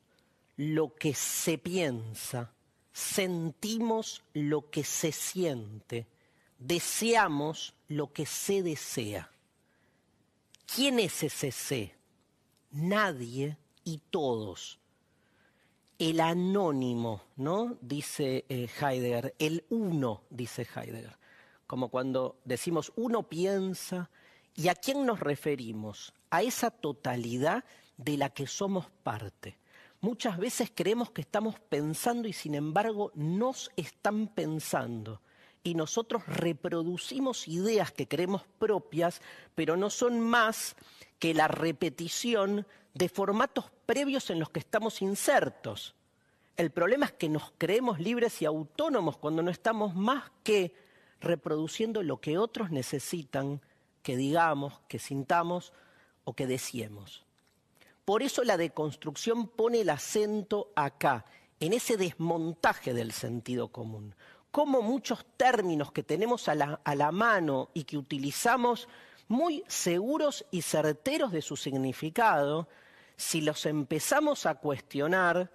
lo que se piensa, sentimos lo que se siente, deseamos lo que se desea. ¿Quién es ese C? Nadie y todos. El anónimo, ¿no? Dice eh, Heidegger, el uno, dice Heidegger. Como cuando decimos uno piensa, ¿y a quién nos referimos? A esa totalidad de la que somos parte. Muchas veces creemos que estamos pensando y sin embargo nos están pensando. Y nosotros reproducimos ideas que creemos propias, pero no son más que la repetición de formatos previos en los que estamos insertos. El problema es que nos creemos libres y autónomos cuando no estamos más que reproduciendo lo que otros necesitan que digamos, que sintamos o que deseemos. Por eso la deconstrucción pone el acento acá, en ese desmontaje del sentido común. Como muchos términos que tenemos a la, a la mano y que utilizamos muy seguros y certeros de su significado, si los empezamos a cuestionar,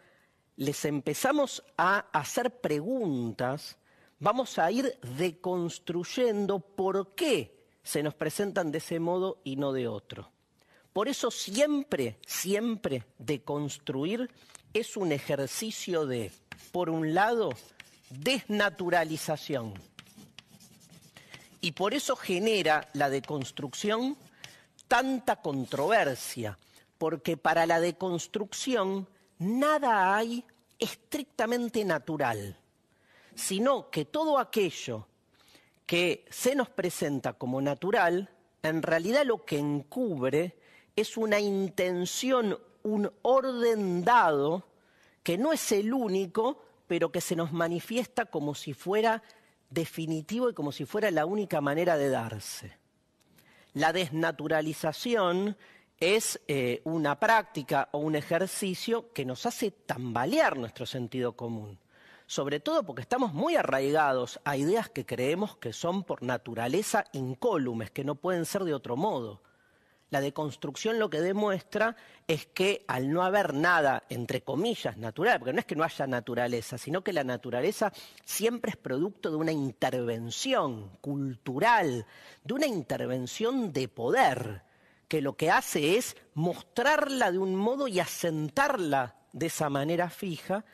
les empezamos a hacer preguntas, vamos a ir deconstruyendo por qué se nos presentan de ese modo y no de otro. Por eso siempre, siempre de construir es un ejercicio de, por un lado, desnaturalización. Y por eso genera la deconstrucción tanta controversia, porque para la deconstrucción nada hay estrictamente natural, sino que todo aquello que se nos presenta como natural, en realidad lo que encubre es una intención, un orden dado, que no es el único, pero que se nos manifiesta como si fuera definitivo y como si fuera la única manera de darse. La desnaturalización es eh, una práctica o un ejercicio que nos hace tambalear nuestro sentido común, sobre todo porque estamos muy arraigados a ideas que creemos que son por naturaleza incólumes, que no pueden ser de otro modo. La deconstrucción lo que demuestra es que al no haber nada, entre comillas, natural, porque no es que no haya naturaleza, sino que la naturaleza siempre es producto de una intervención cultural, de una intervención de poder, que lo que hace es mostrarla de un modo y asentarla de esa manera fija,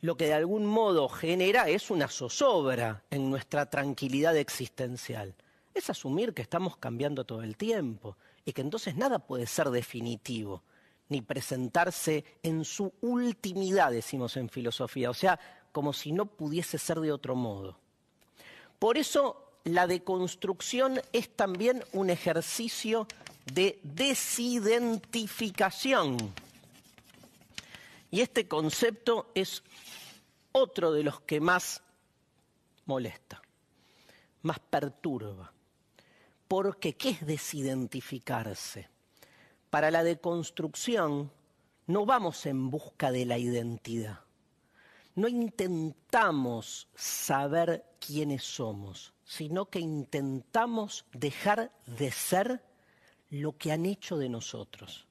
lo que de algún modo genera es una zozobra en nuestra tranquilidad existencial. Es asumir que estamos cambiando todo el tiempo y que entonces nada puede ser definitivo, ni presentarse en su ultimidad, decimos en filosofía, o sea, como si no pudiese ser de otro modo. Por eso la deconstrucción es también un ejercicio de desidentificación. Y este concepto es otro de los que más molesta, más perturba. Porque ¿qué es desidentificarse? Para la deconstrucción no vamos en busca de la identidad. No intentamos saber quiénes somos, sino que intentamos dejar de ser lo que han hecho de nosotros.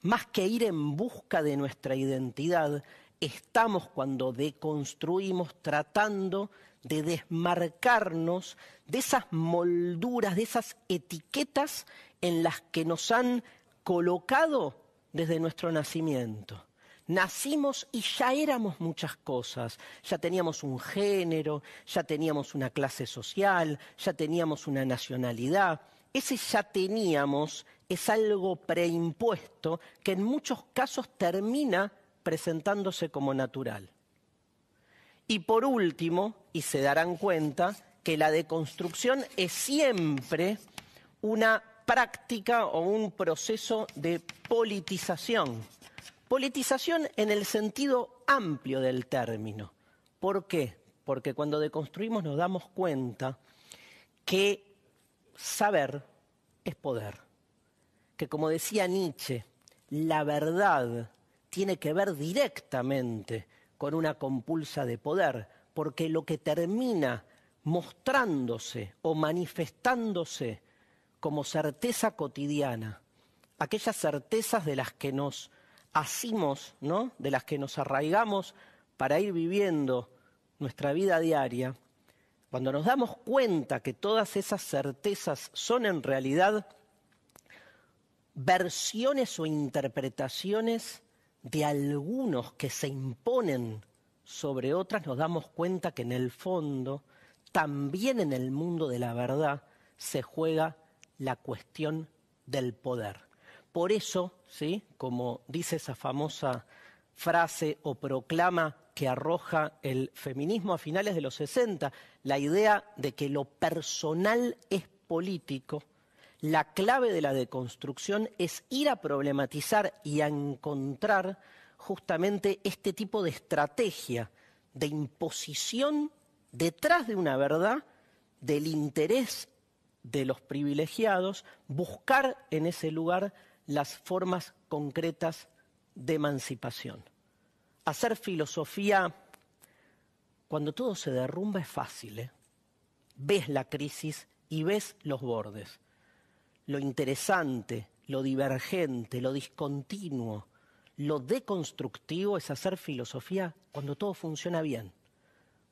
Más que ir en busca de nuestra identidad, estamos cuando deconstruimos tratando de desmarcarnos de esas molduras, de esas etiquetas en las que nos han colocado desde nuestro nacimiento. Nacimos y ya éramos muchas cosas. Ya teníamos un género, ya teníamos una clase social, ya teníamos una nacionalidad. Ese ya teníamos es algo preimpuesto que en muchos casos termina presentándose como natural. Y por último, y se darán cuenta, que la deconstrucción es siempre una práctica o un proceso de politización. Politización en el sentido amplio del término. ¿Por qué? Porque cuando deconstruimos nos damos cuenta que saber es poder. Que como decía Nietzsche, la verdad tiene que ver directamente con una compulsa de poder, porque lo que termina mostrándose o manifestándose como certeza cotidiana, aquellas certezas de las que nos asimos, ¿no? de las que nos arraigamos para ir viviendo nuestra vida diaria, cuando nos damos cuenta que todas esas certezas son en realidad versiones o interpretaciones de algunos que se imponen sobre otras, nos damos cuenta que en el fondo, también en el mundo de la verdad, se juega la cuestión del poder. Por eso, ¿sí? como dice esa famosa frase o proclama que arroja el feminismo a finales de los 60, la idea de que lo personal es político, la clave de la deconstrucción es ir a problematizar y a encontrar justamente este tipo de estrategia de imposición detrás de una verdad del interés de los privilegiados, buscar en ese lugar las formas concretas de emancipación. Hacer filosofía cuando todo se derrumba es fácil. ¿eh? Ves la crisis y ves los bordes lo interesante, lo divergente, lo discontinuo, lo deconstructivo es hacer filosofía cuando todo funciona bien,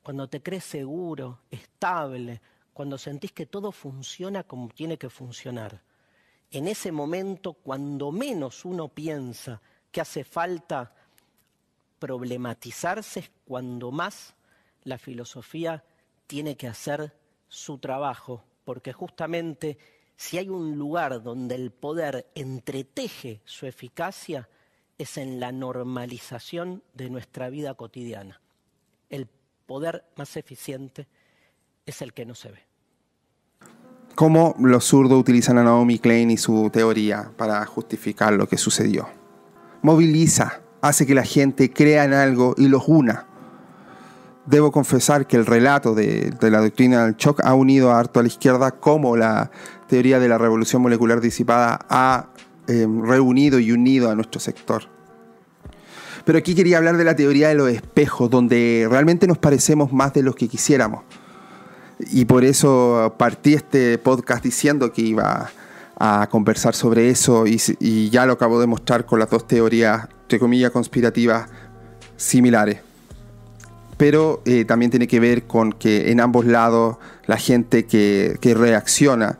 cuando te crees seguro, estable, cuando sentís que todo funciona como tiene que funcionar. En ese momento, cuando menos uno piensa que hace falta problematizarse, es cuando más la filosofía tiene que hacer su trabajo, porque justamente si hay un lugar donde el poder entreteje su eficacia, es en la normalización de nuestra vida cotidiana. El poder más eficiente es el que no se ve. ¿Cómo los zurdos utilizan a Naomi Klein y su teoría para justificar lo que sucedió? Moviliza, hace que la gente crea en algo y los una. Debo confesar que el relato de, la doctrina del shock ha unido harto a la izquierda como la teoría de la revolución molecular disipada ha em, reunido y unido a nuestro sector. Pero aquí quería hablar de la teoría de los espejos, donde realmente nos parecemos más de los que quisiéramos. Y por eso partí este podcast diciendo que iba a conversar sobre eso y, ya lo acabo de mostrar con las dos teorías, entre comillas, conspirativas similares. Pero eh, también tiene que ver con que en ambos lados la gente que, que reacciona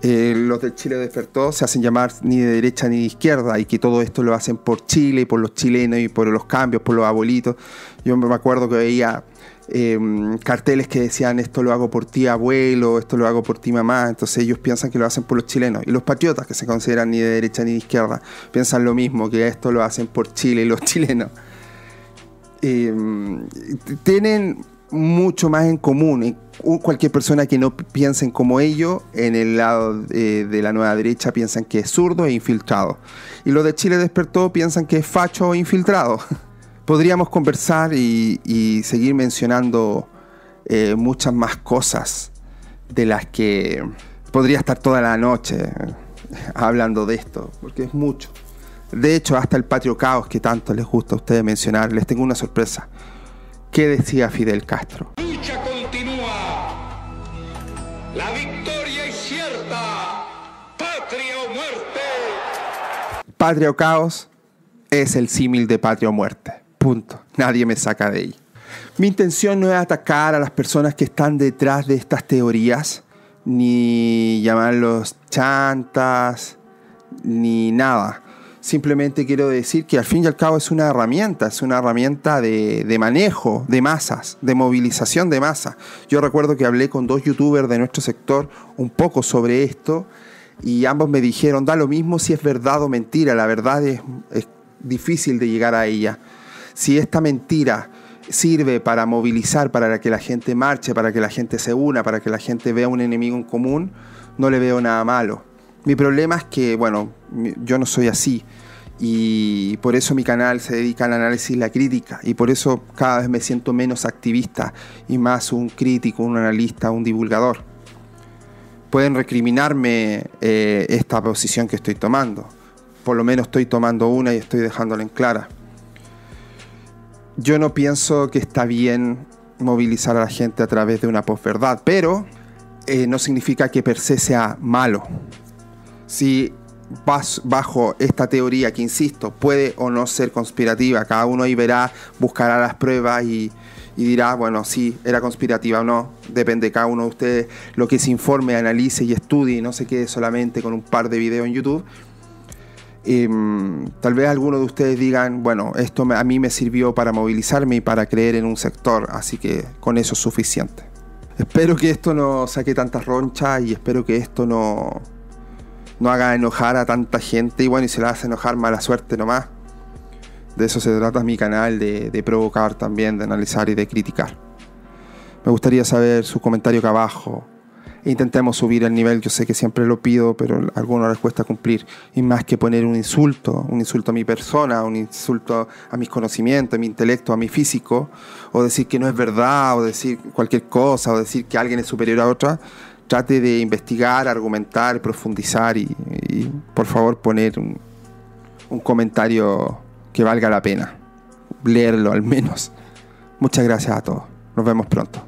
eh, los del Chile despertó se hacen llamar ni de derecha ni de izquierda y que todo esto lo hacen por Chile, y por los chilenos y por los cambios, por los abuelitos. Yo me acuerdo que veía em, carteles que decían esto lo hago por ti abuelo, esto lo hago por ti mamá, entonces ellos piensan que lo hacen por los chilenos. Y los patriotas que se consideran ni de derecha ni de izquierda piensan lo mismo, que esto lo hacen por Chile y los chilenos. Em, tienen mucho más en común. Cualquier persona que no piensen como ellos, en el lado de la nueva derecha piensan que es zurdo e infiltrado. Y los de Chile despertó piensan que es facho o infiltrado. Podríamos conversar y, seguir mencionando eh, muchas más cosas de las que podría estar toda la noche hablando de esto, porque es mucho. De hecho, hasta el patrio caos que tanto les gusta a ustedes mencionar, les tengo una sorpresa. ¿Qué decía Fidel Castro? lucha continúa. La victoria es cierta. Patria o muerte. Patria o caos es el símil de patria o muerte. Punto. Nadie me saca de ahí. Mi intención no es atacar a las personas que están detrás de estas teorías, ni llamarlos chantas, ni nada. Simplemente quiero decir que al fin y al cabo es una herramienta, es una herramienta de, manejo de masas, de movilización de masa. Yo recuerdo que hablé con dos youtubers de nuestro sector un poco sobre esto y ambos me dijeron, da lo mismo si es verdad o mentira, la verdad es, es difícil de llegar a ella. Si esta mentira sirve para movilizar, para que la gente marche, para que la gente se una, para que la gente vea un enemigo en común, no le veo nada malo. Mi problema es que, bueno, yo no soy así y por eso mi canal se dedica al análisis y la crítica y por eso cada vez me siento menos activista y más un crítico, un analista, un divulgador. Pueden recriminarme eh, esta posición que estoy tomando, por lo menos estoy tomando una y estoy dejándola en clara. Yo no pienso que está bien movilizar a la gente a través de una posverdad, pero eh, no significa que per se sea malo. Si bajo esta teoría que, insisto, puede o no ser conspirativa. Cada uno ahí verá, buscará las pruebas y, dirá, bueno, sí, era conspirativa o no. Depende de cada uno de ustedes lo que se informe, analice y estudie no se quede solamente con un par de videos en YouTube. Em, tal vez algunos de ustedes digan, bueno, esto a mí me sirvió para movilizarme y para creer en un sector, así que con eso es suficiente. Espero que esto no saque tantas ronchas y espero que esto no, no haga enojar a tanta gente y bueno, y se la hace enojar mala suerte nomás. De eso se trata mi canal, de, de provocar también, de analizar y de criticar. Me gustaría saber su comentario acá abajo. Intentemos subir el nivel, yo sé que siempre lo pido, pero a algunos les cuesta cumplir. Y más que poner un insulto, un insulto a mi persona, un insulto a mis conocimientos, a mi intelecto, a mi físico, o decir que no es verdad, o decir cualquier cosa, o decir que alguien es superior a otra, trate de investigar, argumentar, profundizar y, por favor poner un, un comentario que valga la pena. Leerlo al menos. Muchas gracias a todos. Nos vemos pronto.